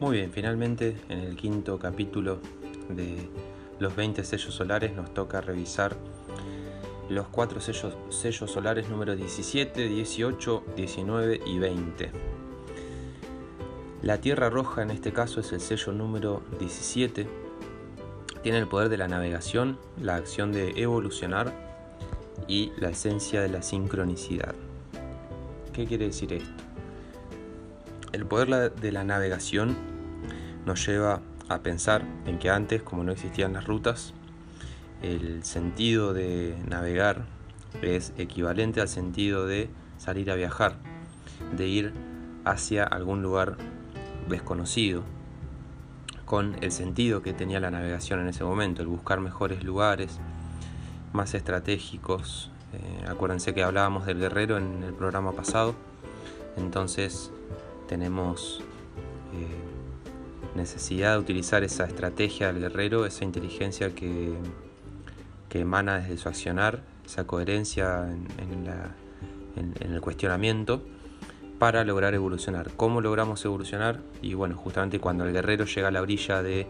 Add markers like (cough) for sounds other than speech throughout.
Muy bien, finalmente en el quinto capítulo de los 20 sellos solares nos toca revisar los cuatro sellos, sellos solares número 17, 18, 19 y 20. La Tierra Roja en este caso es el sello número 17. Tiene el poder de la navegación, la acción de evolucionar y la esencia de la sincronicidad. ¿Qué quiere decir esto? El poder de la navegación nos lleva a pensar en que antes, como no existían las rutas, el sentido de navegar es equivalente al sentido de salir a viajar, de ir hacia algún lugar desconocido, con el sentido que tenía la navegación en ese momento, el buscar mejores lugares, más estratégicos. Eh, acuérdense que hablábamos del guerrero en el programa pasado, entonces tenemos eh, necesidad de utilizar esa estrategia del guerrero, esa inteligencia que, que emana desde su accionar, esa coherencia en, el cuestionamiento para lograr evolucionar. ¿Cómo logramos evolucionar? Y bueno, justamente cuando el guerrero llega a la orilla de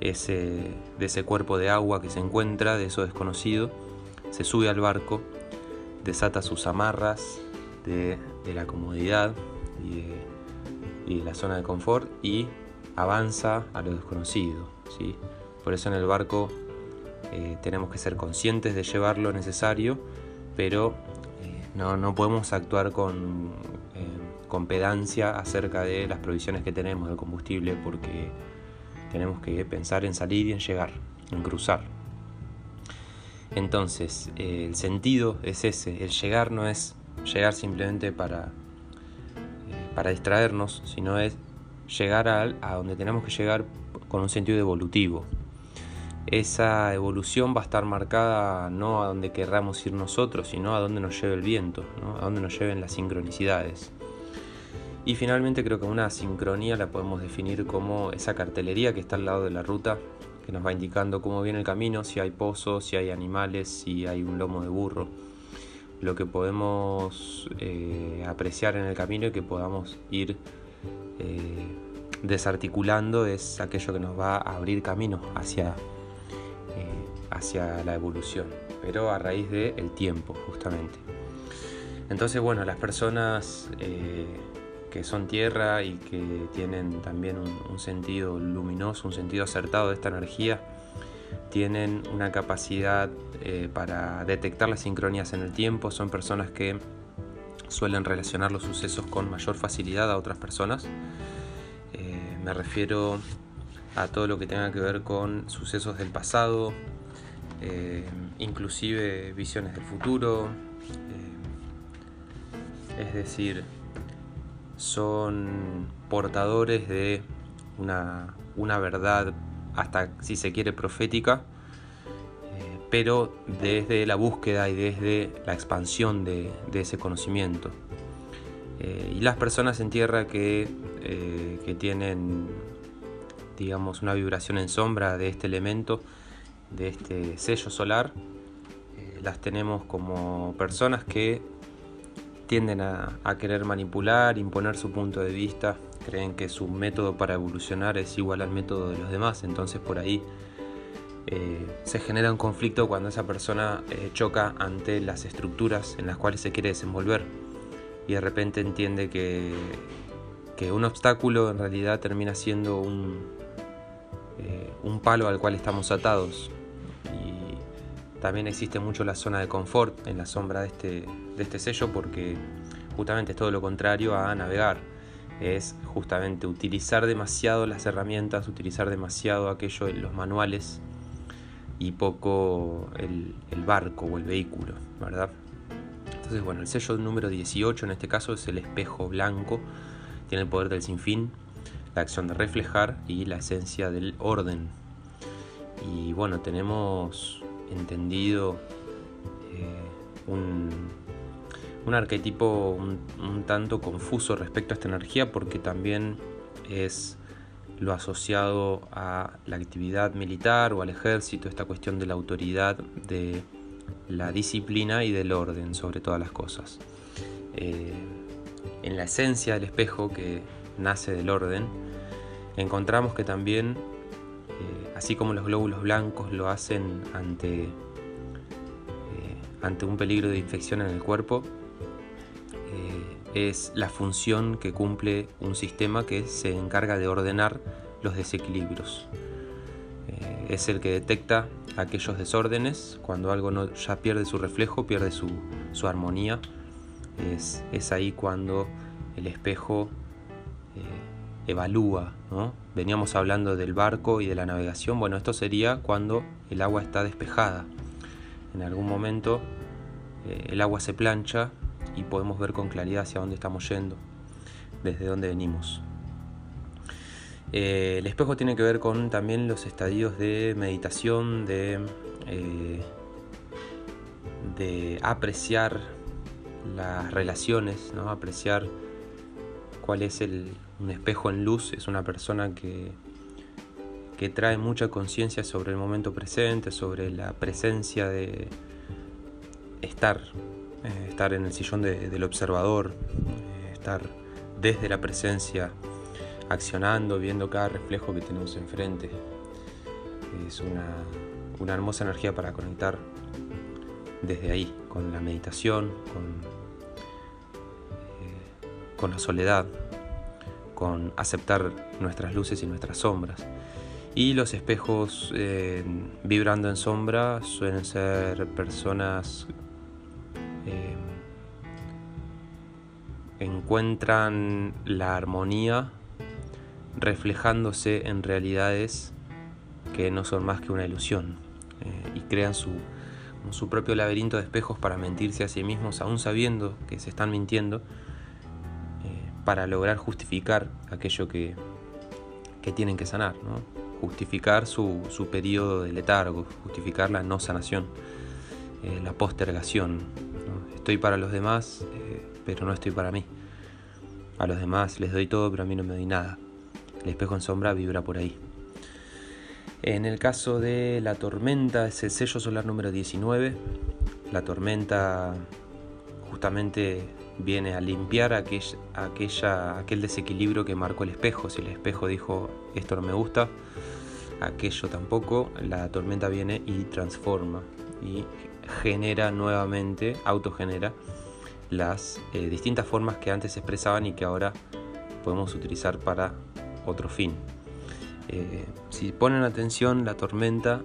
ese, de ese cuerpo de agua que se encuentra, de eso desconocido, se sube al barco, desata sus amarras de, la comodidad y de, la zona de confort y avanza a lo desconocido. Por eso en el barco eh, tenemos que ser conscientes de llevar lo necesario, pero eh, no, podemos actuar con, eh, con pedancia acerca de las provisiones que tenemos de combustible porque tenemos que pensar en salir y en llegar, en cruzar. Entonces, el sentido es ese, el llegar no es llegar simplemente para, para distraernos, sino es llegar a, a donde tenemos que llegar con un sentido evolutivo, esa evolución va a estar marcada no a donde querramos ir nosotros, sino a donde nos lleve el viento, a donde nos lleven las sincronicidades. Y finalmente creo que una sincronía la podemos definir como esa cartelería que está al lado de la ruta, que nos va indicando cómo viene el camino, si hay pozos, si hay animales, si hay un lomo de burro. Lo que podemos eh, apreciar en el camino y que podamos ir eh, desarticulando es aquello que nos va a abrir camino hacia hacia la evolución, pero a raíz del tiempo justamente. Entonces, bueno, las personas eh, que son tierra y que tienen también un, sentido luminoso, un sentido acertado de esta energía, tienen una capacidad eh, para detectar las sincronías en el tiempo, son personas que suelen relacionar los sucesos con mayor facilidad a otras personas. Eh, me refiero a todo lo que tenga que ver con sucesos del pasado, eh, inclusive visiones del futuro, es decir, son portadores de una, verdad hasta si se quiere profética, eh, pero desde la búsqueda y desde la expansión de, ese conocimiento. y las personas en tierra que, que tienen digamos una vibración en sombra de este elemento de este sello solar, eh, las tenemos como personas que tienden a, querer manipular, imponer su punto de vista, creen que su método para evolucionar es igual al método de los demás, entonces por ahí eh, se genera un conflicto cuando esa persona eh, choca ante las estructuras en las cuales se quiere desenvolver y de repente entiende que, que un obstáculo en realidad termina siendo un, un palo al cual estamos atados también existe mucho la zona de confort en la sombra de este, de este sello porque justamente es todo lo contrario a navegar. Es justamente utilizar demasiado las herramientas, utilizar demasiado aquello en los manuales y poco el, barco o el vehículo, ¿verdad? Entonces, bueno, el sello número 18 en este caso es el espejo blanco, tiene el poder del sinfín, la acción de reflejar y la esencia del orden. Y bueno, tenemos entendido eh, un, arquetipo un, tanto confuso respecto a esta energía porque también es lo asociado a la actividad militar o al ejército, esta cuestión de la autoridad, de la disciplina y del orden sobre todas las cosas. Eh, en la esencia del espejo que nace del orden encontramos que también, eh, así como los glóbulos blancos lo hacen ante, eh, ante un peligro de infección en el cuerpo, es la función que cumple un sistema que se encarga de ordenar los desequilibrios. es el que detecta aquellos desórdenes, cuando algo no, ya pierde su reflejo, pierde su, su armonía, es, es, ahí cuando el espejo evalúa. ¿no? Veníamos hablando del barco y de la navegación. Bueno, esto sería cuando el agua está despejada. En algún momento eh, el agua se plancha y podemos ver con claridad hacia dónde estamos yendo, desde dónde venimos. Eh, el espejo tiene que ver con también los estadios de meditación, de, eh, de apreciar las relaciones, ¿no? apreciar cuál es el, un espejo en luz, es una persona que, que trae mucha conciencia sobre el momento presente, sobre la presencia de estar, eh, estar en el sillón del observador, eh, estar desde la presencia, accionando, viendo cada reflejo que tenemos enfrente. Es una, una hermosa energía para conectar desde ahí, con la meditación, con con la soledad, con aceptar nuestras luces y nuestras sombras. Y los espejos eh, vibrando en sombra suelen ser personas encuentran la armonía reflejándose en realidades que no son más que una ilusión eh, y crean su, su propio laberinto de espejos para mentirse a sí mismos aún sabiendo que se están mintiendo para lograr justificar aquello que, tienen que sanar, justificar su, periodo de letargo, justificar la no sanación, eh, la postergación. Estoy para los demás, eh, pero no estoy para mí. A los demás les doy todo, pero a mí no me doy nada. El espejo en sombra vibra por ahí. En el caso de la tormenta, es el sello solar número 19. La tormenta justamente viene a limpiar aquel, aquella, aquel desequilibrio que marcó el espejo. Si el espejo dijo esto no me gusta, aquello tampoco, la tormenta viene y transforma y genera nuevamente, autogenera las eh, distintas formas que antes expresaban y que ahora podemos utilizar para otro fin. Eh, si ponen atención, la tormenta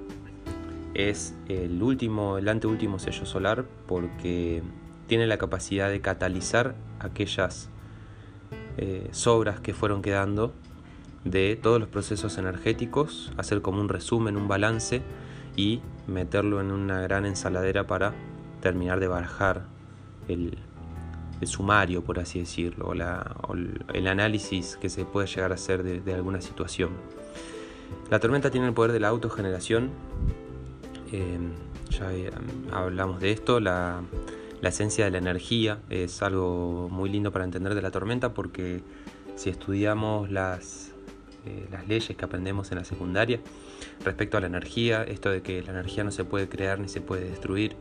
es el último, el anteúltimo sello solar porque tiene la capacidad de catalizar aquellas eh, sobras que fueron quedando de todos los procesos energéticos, hacer como un resumen, un balance y meterlo en una gran ensaladera para terminar de barajar el, sumario, por así decirlo, o, el análisis que se puede llegar a hacer de, alguna situación. La tormenta tiene el poder de la autogeneración, eh, ya hablamos de esto, la, esencia de la energía es algo muy lindo para entender de la tormenta porque si estudiamos las, eh, las leyes que aprendemos en la secundaria respecto a la energía, esto de que la energía no se puede crear ni se puede destruir,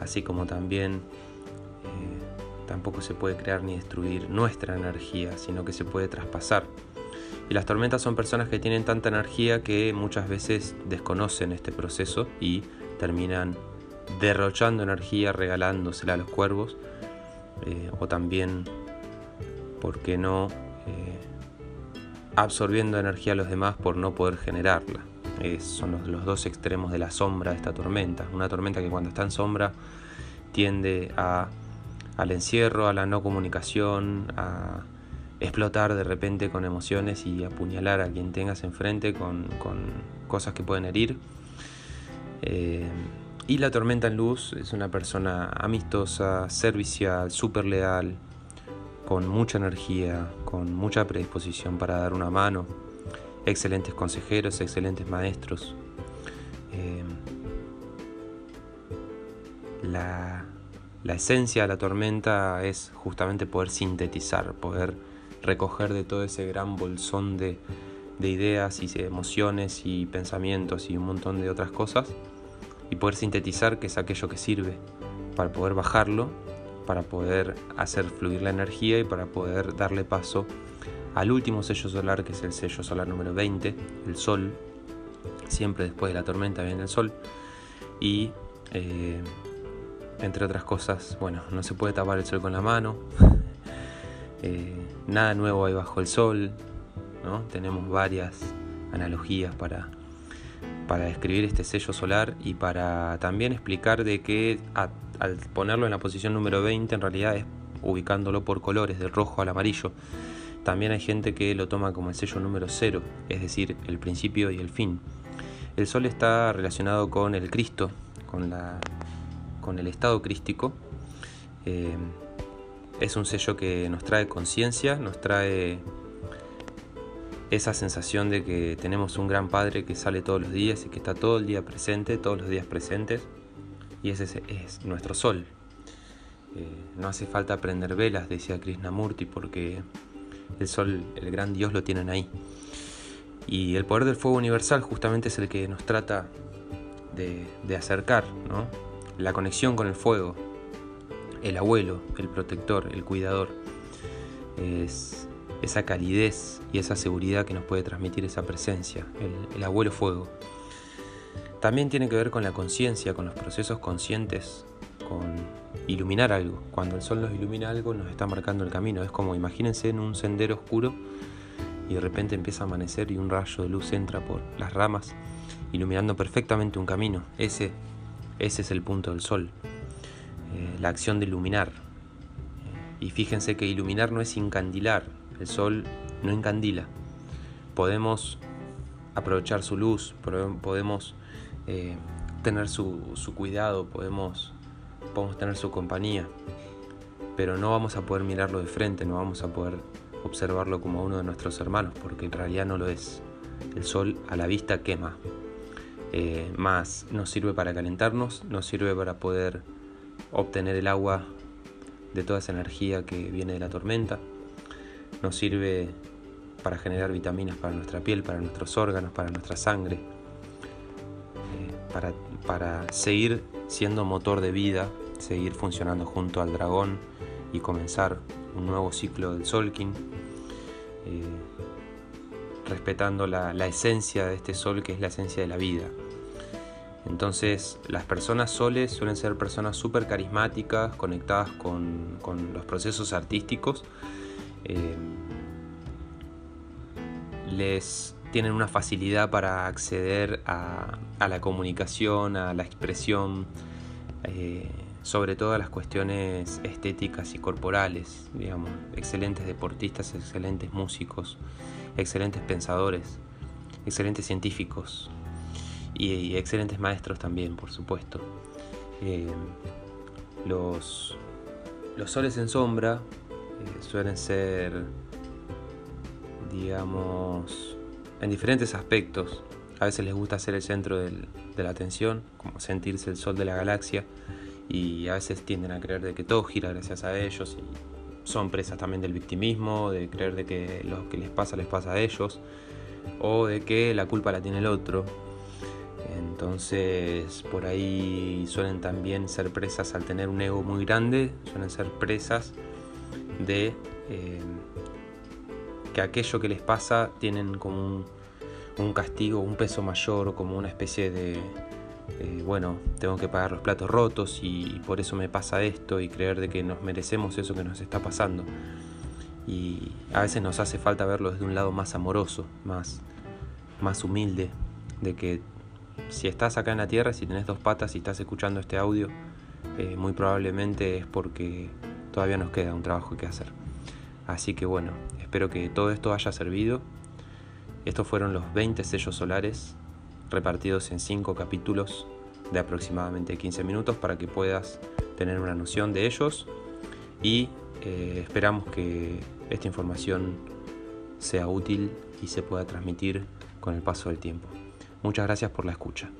así como también tampoco se puede crear ni destruir nuestra energía, sino que se puede traspasar. Y las tormentas son personas que tienen tanta energía que muchas veces desconocen este proceso y terminan derrochando energía, regalándosela a los cuervos, eh, o también, ¿por qué no?, eh, absorbiendo energía a los demás por no poder generarla. son los, dos extremos de la sombra de esta tormenta. Una tormenta que cuando está en sombra tiende a, al encierro, a la no comunicación, a explotar de repente con emociones y apuñalar a quien tengas enfrente con, cosas que pueden herir. Eh, y la tormenta en luz es una persona amistosa, servicial, súper leal, con mucha energía, con mucha predisposición para dar una mano, excelentes consejeros, excelentes maestros. Em, la, esencia de la tormenta es justamente poder sintetizar, poder recoger de todo ese gran bolsón de, de ideas y emociones y pensamientos y un montón de otras cosas y poder sintetizar que es aquello que sirve para poder bajarlo, para poder hacer fluir la energía y para poder darle paso al último sello solar, que es el sello solar número 20, el Sol. Siempre después de la tormenta viene el Sol. Y, eh, entre otras cosas, bueno, no se puede tapar el Sol con la mano. (laughs) Eh, nada nuevo ahí bajo el Sol. ¿no? Tenemos varias analogías para, para describir este sello solar y para también explicar de que al ponerlo en la posición número 20 en realidad es ubicándolo por colores, del rojo al amarillo. También hay gente que lo toma como el sello número 0, es decir, el principio y el fin. El sol está relacionado con el Cristo, con, la, con el estado crístico. Eh, es un sello que nos trae conciencia, nos trae esa sensación de que tenemos un gran Padre que sale todos los días y que está todo el día presente, todos los días presentes. Y ese es nuestro sol, eh, no hace falta prender velas, decía Krishnamurti, porque el sol, el gran Dios, lo tienen ahí. Y el poder del fuego universal justamente es el que nos trata de, acercar, ¿no? La conexión con el fuego, el abuelo, el protector, el cuidador. Es esa calidez y esa seguridad que nos puede transmitir esa presencia, el, el abuelo fuego. También tiene que ver con la conciencia, con los procesos conscientes, con iluminar algo. Cuando el sol nos ilumina algo nos está marcando el camino. Es como imagínense en un sendero oscuro y de repente empieza a amanecer y un rayo de luz entra por las ramas iluminando perfectamente un camino. Ese, ese es el punto del sol. Eh, la acción de iluminar. y fíjense que iluminar no es incandilar. El sol no encandila. Podemos aprovechar su luz, podemos eh, tener su, su cuidado, podemos podemos tener su compañía, pero no vamos a poder mirarlo de frente, no vamos a poder observarlo como uno de nuestros hermanos, porque en realidad no lo es. El sol a la vista quema, eh, más nos sirve para calentarnos, nos sirve para poder obtener el agua de toda esa energía que viene de la tormenta, nos sirve para generar vitaminas para nuestra piel, para nuestros órganos, para nuestra sangre, eh, para, seguir siendo motor de vida seguir funcionando junto al dragón y comenzar un nuevo ciclo del Solkin, eh, respetando la, esencia de este sol que es la esencia de la vida. Entonces las personas soles suelen ser personas súper carismáticas, conectadas con, los procesos artísticos. Eh, les tienen una facilidad para acceder a, la comunicación, a la expresión. Eh, sobre todo las cuestiones estéticas y corporales, digamos, excelentes deportistas, excelentes músicos, excelentes pensadores, excelentes científicos y, excelentes maestros también, por supuesto. Eh, los, los soles en sombra eh, suelen ser, digamos, en diferentes aspectos. A veces les gusta ser el centro de la atención, como sentirse el sol de la galaxia y a veces tienden a creer de que todo gira gracias a ellos y son presas también del victimismo, de creer de que lo que les pasa les pasa a ellos o de que la culpa la tiene el otro. Entonces por ahí suelen también ser presas al tener un ego muy grande, suelen ser presas de eh, que aquello que les pasa tienen como un, castigo, un peso mayor, como una especie de, eh, bueno, tengo que pagar los platos rotos y por eso me pasa esto y creer de que nos merecemos eso que nos está pasando. Y a veces nos hace falta verlo desde un lado más amoroso, más, más humilde, de que si estás acá en la tierra, si tenés dos patas y estás escuchando este audio, eh, muy probablemente es porque todavía nos queda un trabajo que hacer. Así que bueno, espero que todo esto haya servido. Estos fueron los 20 sellos solares repartidos en 5 capítulos de aproximadamente 15 minutos para que puedas tener una noción de ellos y eh, esperamos que esta información sea útil y se pueda transmitir con el paso del tiempo. Muchas gracias por la escucha.